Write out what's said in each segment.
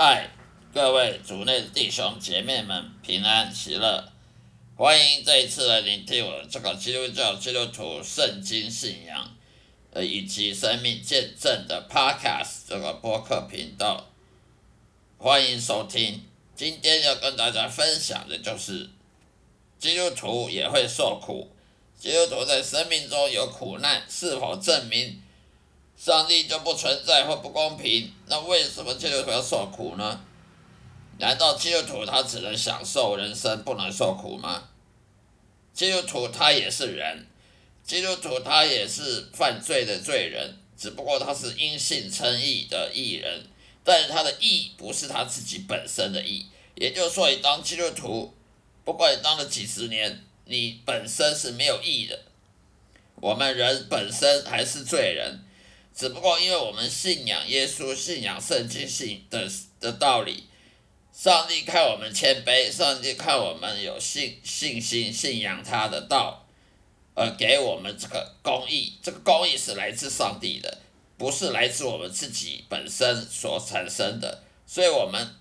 嗨各位主内的弟兄姐妹们平安喜乐，欢迎这一次来聆听我这个基督教基督徒圣经信仰，呃以及生命见证的 Podcast 这个播客频道，欢迎收听。今天要跟大家分享的就是基督徒也会受苦，基督徒在生命中有苦难，是否证明？上帝就不存在或不公平，那为什么基督徒要受苦呢？难道基督徒他只能享受人生，不能受苦吗？基督徒他也是人，基督徒他也是犯罪的罪人，只不过他是因信称义的义人，但是他的义不是他自己本身的义，也就是说，你当基督徒，不管你当了几十年，你本身是没有义的。我们人本身还是罪人。只不过因为我们信仰耶稣，信仰圣经信的的道理，上帝看我们谦卑，上帝看我们有信信心，信仰他的道，而给我们这个公义。这个公义是来自上帝的，不是来自我们自己本身所产生的。所以，我们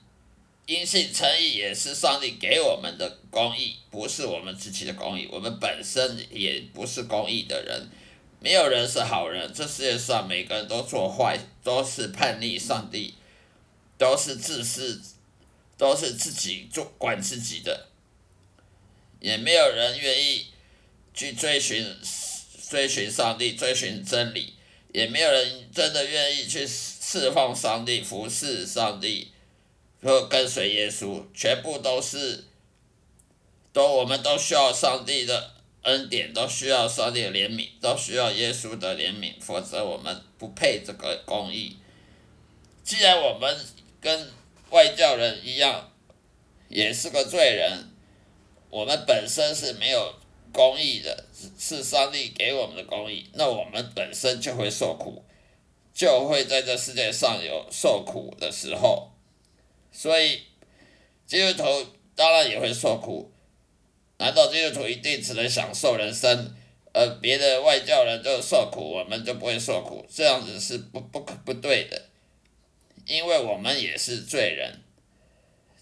因信称义也是上帝给我们的公义，不是我们自己的公义。我们本身也不是公义的人。没有人是好人，这世界上每个人都做坏，都是叛逆上帝，都是自私，都是自己做管自己的，也没有人愿意去追寻追寻上帝，追寻真理，也没有人真的愿意去释放上帝，服侍上帝，和跟随耶稣，全部都是，都我们都需要上帝的。恩典都需要上帝的怜悯，都需要耶稣的怜悯，否则我们不配这个公义。既然我们跟外教人一样，也是个罪人，我们本身是没有公义的，是上帝给我们的公义，那我们本身就会受苦，就会在这世界上有受苦的时候。所以基督徒当然也会受苦。难道基督徒一定只能享受人生，而别的外教人就受苦，我们就不会受苦？这样子是不不可不对的，因为我们也是罪人，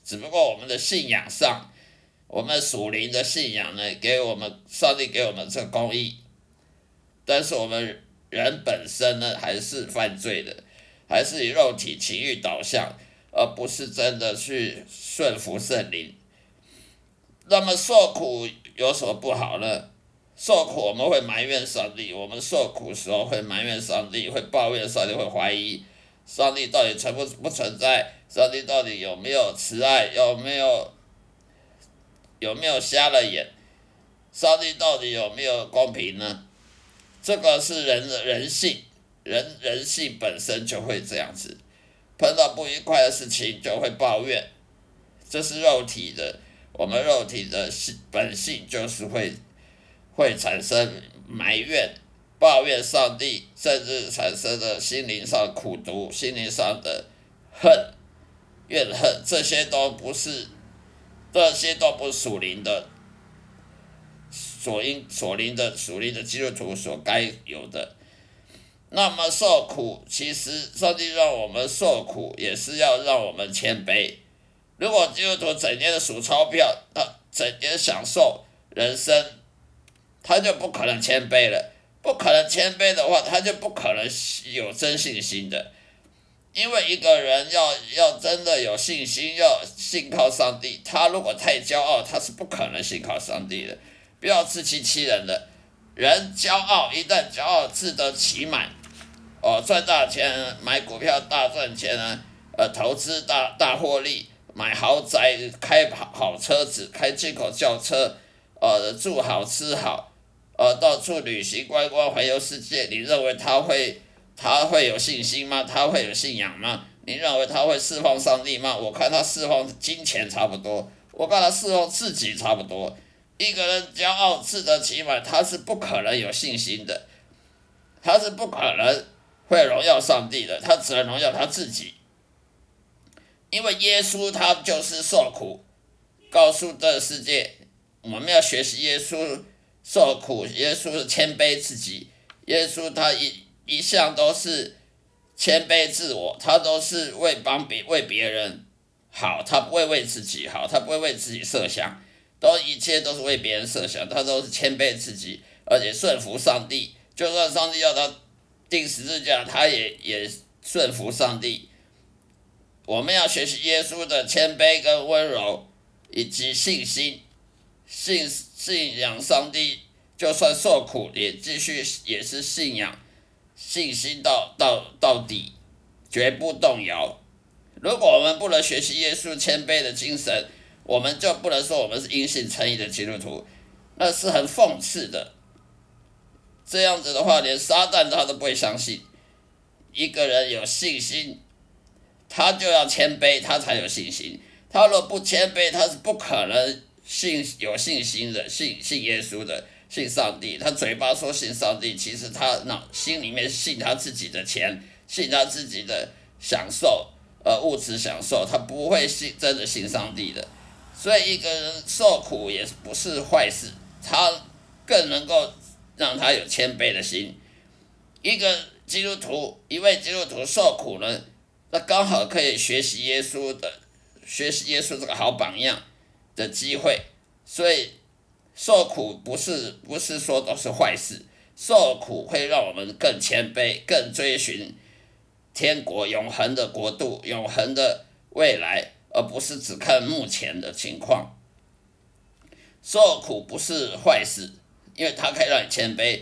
只不过我们的信仰上，我们属灵的信仰呢，给我们上帝给我们这公义，但是我们人本身呢，还是犯罪的，还是以肉体情欲导向，而不是真的去顺服圣灵。那么受苦有什么不好呢？受苦我们会埋怨上帝，我们受苦时候会埋怨上帝，会抱怨上帝，会怀疑上帝到底存不不存在？上帝到底有没有慈爱？有没有有没有瞎了眼？上帝到底有没有公平呢？这个是人的人性，人人性本身就会这样子，碰到不愉快的事情就会抱怨，这是肉体的。我们肉体的性本性就是会，会产生埋怨、抱怨上帝，甚至产生的心灵上苦毒、心灵上的恨、怨恨，这些都不是，这些都不属灵的，所应所灵的属灵的基督徒所该有的。那么受苦，其实上帝让我们受苦，也是要让我们谦卑。如果基督徒整天的数钞票，他整天享受人生，他就不可能谦卑了。不可能谦卑的话，他就不可能有真信心的。因为一个人要要真的有信心，要信靠上帝，他如果太骄傲，他是不可能信靠上帝的。不要自欺欺人的，人骄傲一旦骄傲自得其满，哦，赚大钱买股票大赚钱啊，呃，投资大大获利。买豪宅，开好好车子，开进口轿车，呃，住好吃好，呃，到处旅行观光环游世界。你认为他会他会有信心吗？他会有信仰吗？你认为他会释放上帝吗？我看他释放金钱差不多，我看他释放自己差不多。一个人骄傲自得其满，他是不可能有信心的，他是不可能会荣耀上帝的，他只能荣耀他自己。因为耶稣他就是受苦，告诉这个世界，我们要学习耶稣受苦。耶稣是谦卑自己，耶稣他一一向都是谦卑自我，他都是为帮别为别人好，他不会为自己好，他不会为自己设想，都一切都是为别人设想，他都是谦卑自己，而且顺服上帝。就算上帝要他钉十字架，他也也顺服上帝。我们要学习耶稣的谦卑跟温柔，以及信心，信信仰上帝，就算受苦也继续也是信仰，信心到到到底，绝不动摇。如果我们不能学习耶稣谦卑的精神，我们就不能说我们是因信称义的基督徒，那是很讽刺的。这样子的话，连撒旦他都不会相信。一个人有信心，他就要谦卑，他才有信心。他若不谦卑，他是不可能信有信心的，信信耶稣的，信上帝。他嘴巴说信上帝，其实他脑心里面信他自己的钱，信他自己的享受。呃，物质享受，他不会信真的信上帝的，所以一个人受苦也不是坏事，他更能够让他有谦卑的心。一个基督徒，一位基督徒受苦呢，那刚好可以学习耶稣的，学习耶稣这个好榜样的机会。所以受苦不是不是说都是坏事，受苦会让我们更谦卑，更追寻。天国永恒的国度，永恒的未来，而不是只看目前的情况。受苦不是坏事，因为它可以让你谦卑，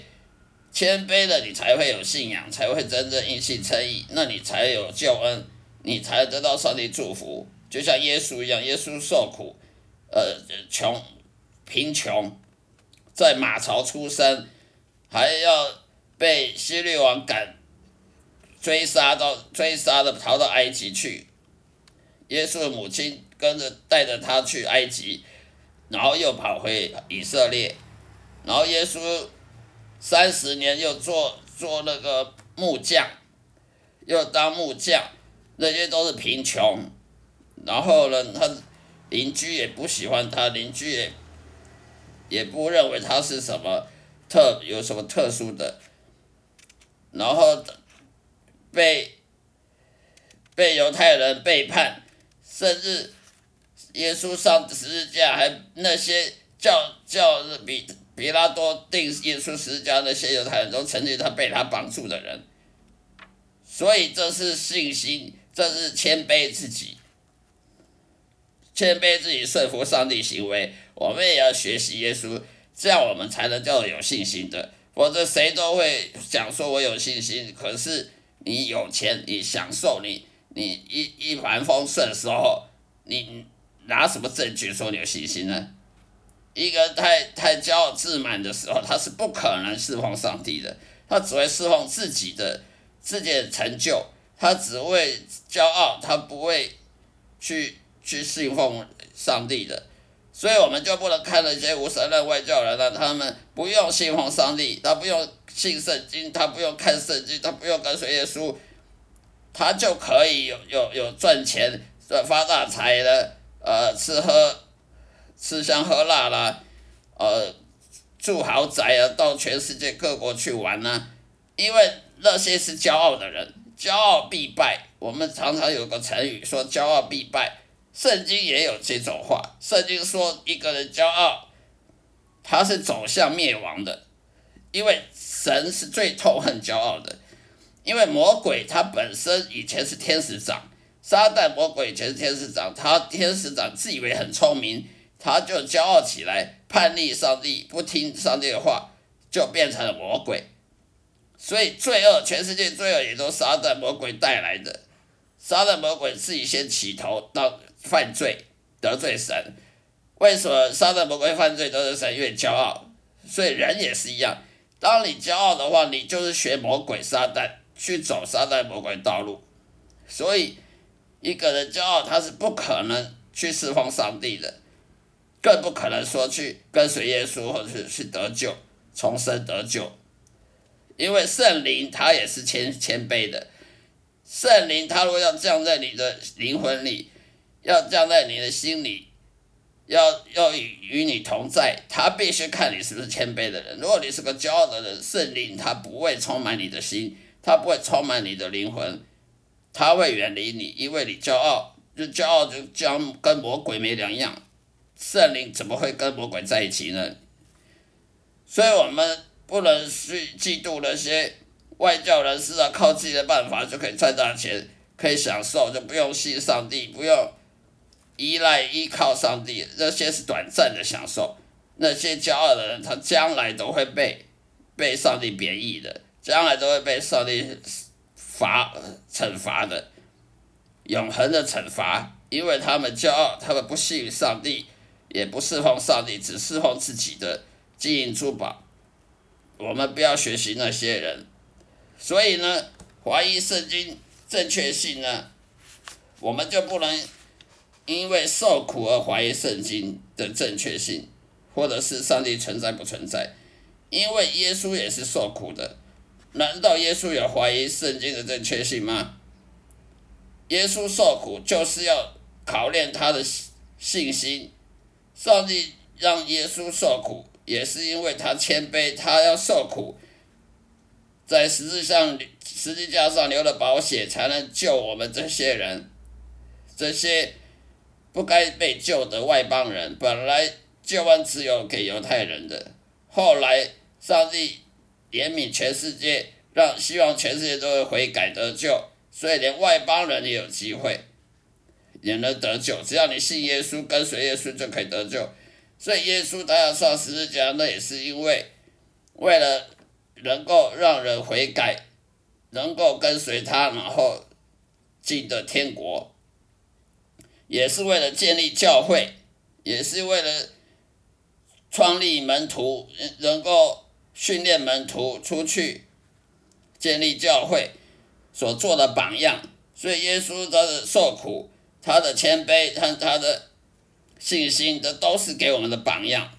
谦卑了你才会有信仰，才会真正因信称义，那你才有救恩，你才得到上帝祝福。就像耶稣一样，耶稣受苦，呃，穷，贫穷，在马槽出生，还要被希律王赶。追杀到追杀的逃到埃及去，耶稣的母亲跟着带着他去埃及，然后又跑回以色列，然后耶稣三十年又做做那个木匠，又当木匠，那些都是贫穷，然后呢，他邻居也不喜欢他，邻居也也不认为他是什么特有什么特殊的，然后。被被犹太人背叛，甚至耶稣上十字架，还那些叫叫比比拉多定耶稣十字架那些犹太人都曾经他被他绑住的人，所以这是信心，这是谦卑自己，谦卑自己顺服上帝行为，我们也要学习耶稣，这样我们才能叫有信心的，否则谁都会想说我有信心，可是。你有钱，你享受，你你一一帆风顺的时候，你拿什么证据说你有信心呢？一个太太骄傲自满的时候，他是不可能侍奉上帝的，他只会侍奉自己的自己的成就，他只会骄傲，他不会去去信奉上帝的。所以我们就不能看那些无神论外教人了，他们不用信奉上帝，他不用信圣经，他不用看圣经，他不用跟随耶稣，他就可以有有有赚钱、发大财的，呃，吃喝吃香喝辣啦，呃，住豪宅啊，到全世界各国去玩呐。因为那些是骄傲的人，骄傲必败。我们常常有个成语说“骄傲必败”。圣经也有这种话，圣经说一个人骄傲，他是走向灭亡的，因为神是最痛恨骄傲的，因为魔鬼他本身以前是天使长，撒旦魔鬼以前是天使长，他天使长自以为很聪明，他就骄傲起来，叛逆上帝，不听上帝的话，就变成了魔鬼，所以罪恶，全世界罪恶也都撒旦魔鬼带来的，撒旦魔鬼自己先起头到。犯罪得罪神，为什么撒旦魔鬼犯罪得罪神？越骄傲，所以人也是一样。当你骄傲的话，你就是学魔鬼撒旦去走撒旦魔鬼道路。所以一个人骄傲，他是不可能去侍奉上帝的，更不可能说去跟随耶稣或者是去得救、重生得救。因为圣灵他也是谦谦卑的，圣灵他若要降在你的灵魂里。要降在你的心里，要要与与你同在，他必须看你是不是谦卑的人。如果你是个骄傲的人，圣灵他不会充满你的心，他不会充满你的灵魂，他会远离你，因为你骄傲，就骄傲就将跟魔鬼没两样，圣灵怎么会跟魔鬼在一起呢？所以我们不能去嫉妒那些外教人士啊，靠自己的办法就可以赚大钱，可以享受，就不用信上帝，不用依赖依靠上帝，这些是短暂的享受。那些骄傲的人，他将来都会被被上帝贬义的，将来都会被上帝罚惩罚的，永恒的惩罚，因为他们骄傲，他们不信上帝，也不侍奉上帝，只侍奉自己的金银珠宝。我们不要学习那些人，所以呢，怀疑圣经正确性呢，我们就不能因为受苦而怀疑圣经的正确性。或者是上帝存在不存在？因为耶稣也是受苦的，难道耶稣有怀疑圣经的正确性吗？耶稣受苦就是要考验他的信心。上帝让耶稣受苦，也是因为他谦卑，他要受苦，在十字上十字架上流了宝血，才能救我们这些人，这些不该被救的外邦人，本来。救恩只有给犹太人的，后来上帝怜悯全世界，让希望全世界都会悔改得救，所以连外邦人也有机会也能得救。只要你信耶稣，跟随耶稣就可以得救。所以耶稣他要上十字架，那也是因为为了能够让人悔改，能够跟随他，然后进得天国，也是为了建立教会，也是为了。创立门徒，能够训练门徒出去建立教会所做的榜样，所以耶稣的受苦、他的谦卑、他他的信心，这都是给我们的榜样。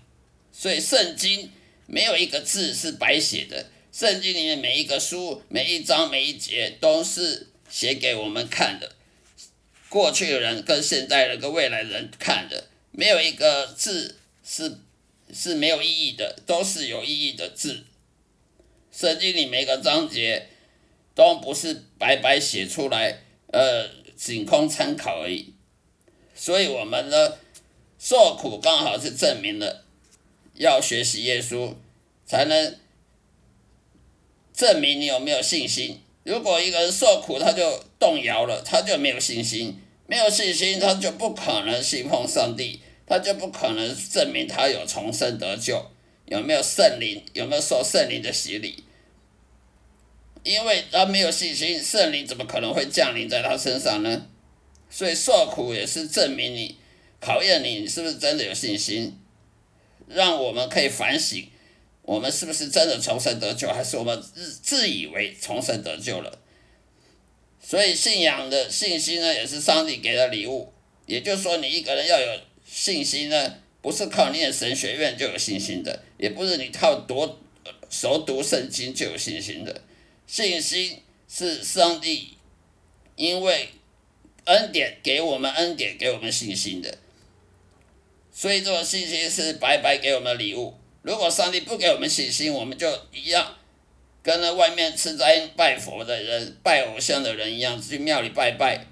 所以圣经没有一个字是白写的，圣经里面每一个书、每一章、每一节都是写给我们看的，过去的人跟现代人跟未来人看的，没有一个字是。是没有意义的，都是有意义的字。圣经里每个章节都不是白白写出来，呃，仅供参考而已。所以，我们呢，受苦刚好是证明了要学习耶稣，才能证明你有没有信心。如果一个人受苦，他就动摇了，他就没有信心，没有信心，他就不可能信奉上帝。他就不可能证明他有重生得救，有没有圣灵，有没有受圣灵的洗礼？因为他没有信心，圣灵怎么可能会降临在他身上呢？所以受苦也是证明你，考验你，你是不是真的有信心？让我们可以反省，我们是不是真的重生得救，还是我们自自以为重生得救了？所以信仰的信心呢，也是上帝给的礼物。也就是说，你一个人要有。信心呢，不是靠念神学院就有信心的，也不是你靠读熟读圣经就有信心的。信心是上帝因为恩典给我们恩典给我们信心的，所以这个信心是白白给我们的礼物。如果上帝不给我们信心，我们就一样跟那外面吃斋拜佛的人、拜偶像的人一样，去庙里拜拜，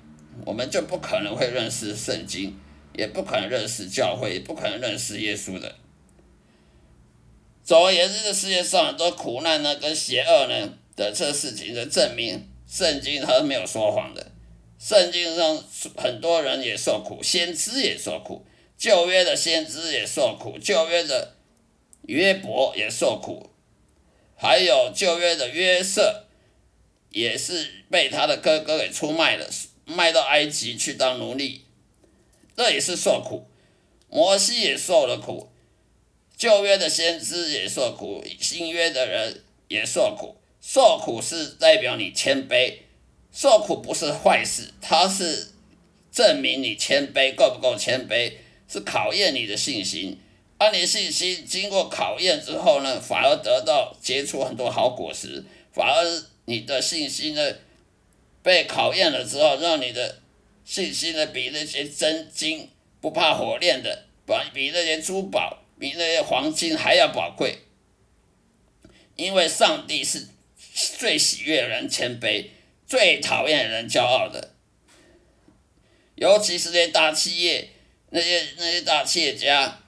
我们就不可能会认识圣经。也不可能认识教会，也不可能认识耶稣的。总而言之，这世界上很多苦难呢，跟邪恶呢的这事情的证明，圣经它是没有说谎的。圣经上很多人也受苦，先知也受苦，旧约的先知也受苦，旧约的约伯也受苦，还有旧约的约瑟，也是被他的哥哥给出卖了，卖到埃及去当奴隶。这也是受苦，摩西也受了苦，旧约的先知也受苦，新约的人也受苦。受苦是代表你谦卑，受苦不是坏事，它是证明你谦卑够不够谦卑，是考验你的信心。当你信心经过考验之后呢，反而得到结出很多好果实，反而你的信心呢被考验了之后，让你的。信心呢，比那些真金不怕火炼的，比比那些珠宝、比那些黄金还要宝贵。因为上帝是最喜悦人谦卑，最讨厌人骄傲的。尤其是那些大企业，那些那些大企业家，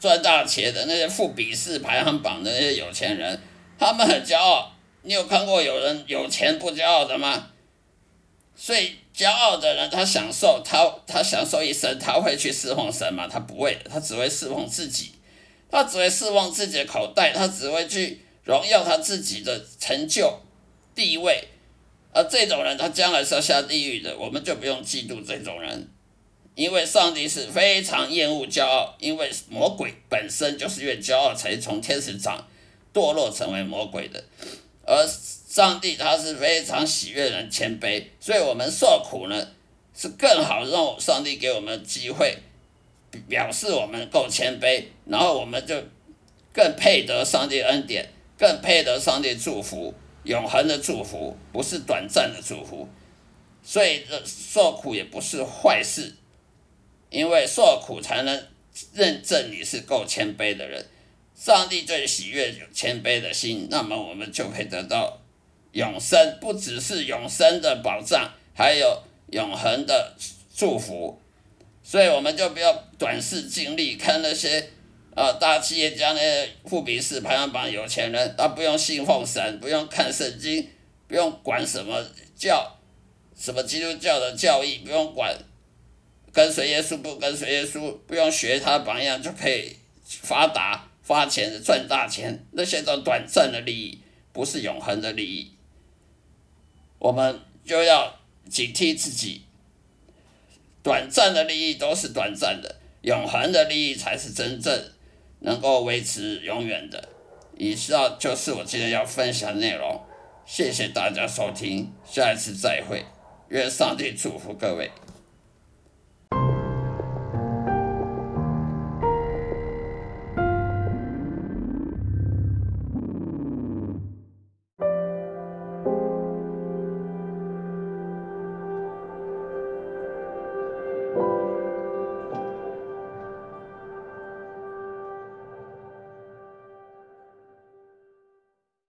赚大钱的那些富比士排行榜的那些有钱人，他们很骄傲。你有看过有人有钱不骄傲的吗？所以骄傲的人，他享受他他享受一生，他会去侍奉神吗？他不会，他只会侍奉自己，他只会侍奉自己的口袋，他只会去荣耀他自己的成就地位。而这种人，他将来是要下地狱的，我们就不用嫉妒这种人，因为上帝是非常厌恶骄傲，因为魔鬼本身就是因为骄傲才从天使长堕落成为魔鬼的，而上帝他是非常喜悦人谦卑，所以我们受苦呢是更好让上帝给我们机会，表示我们够谦卑，然后我们就更配得上帝恩典，更配得上帝祝福。永恒的祝福不是短暂的祝福，所以受苦也不是坏事，因为受苦才能认证你是够谦卑的人。上帝最喜悦有谦卑的心，那么我们就可以得到永生，不只是永生的保障，还有永恒的祝福。所以我们就不要短视尽力看那些。啊，大企业家那些富比士排行榜有钱人，他不用信奉神，不用看圣经，不用管什么教，什么基督教的教义，不用管跟随耶稣不跟随耶稣，不用学他榜样就可以发达发钱赚大钱，那些都短暂的利益，不是永恒的利益。我们就要警惕自己，短暂的利益都是短暂的，永恒的利益才是真正。能够维持永远的，以上就是我今天要分享的内容。谢谢大家收听，下一次再会，愿上帝祝福各位。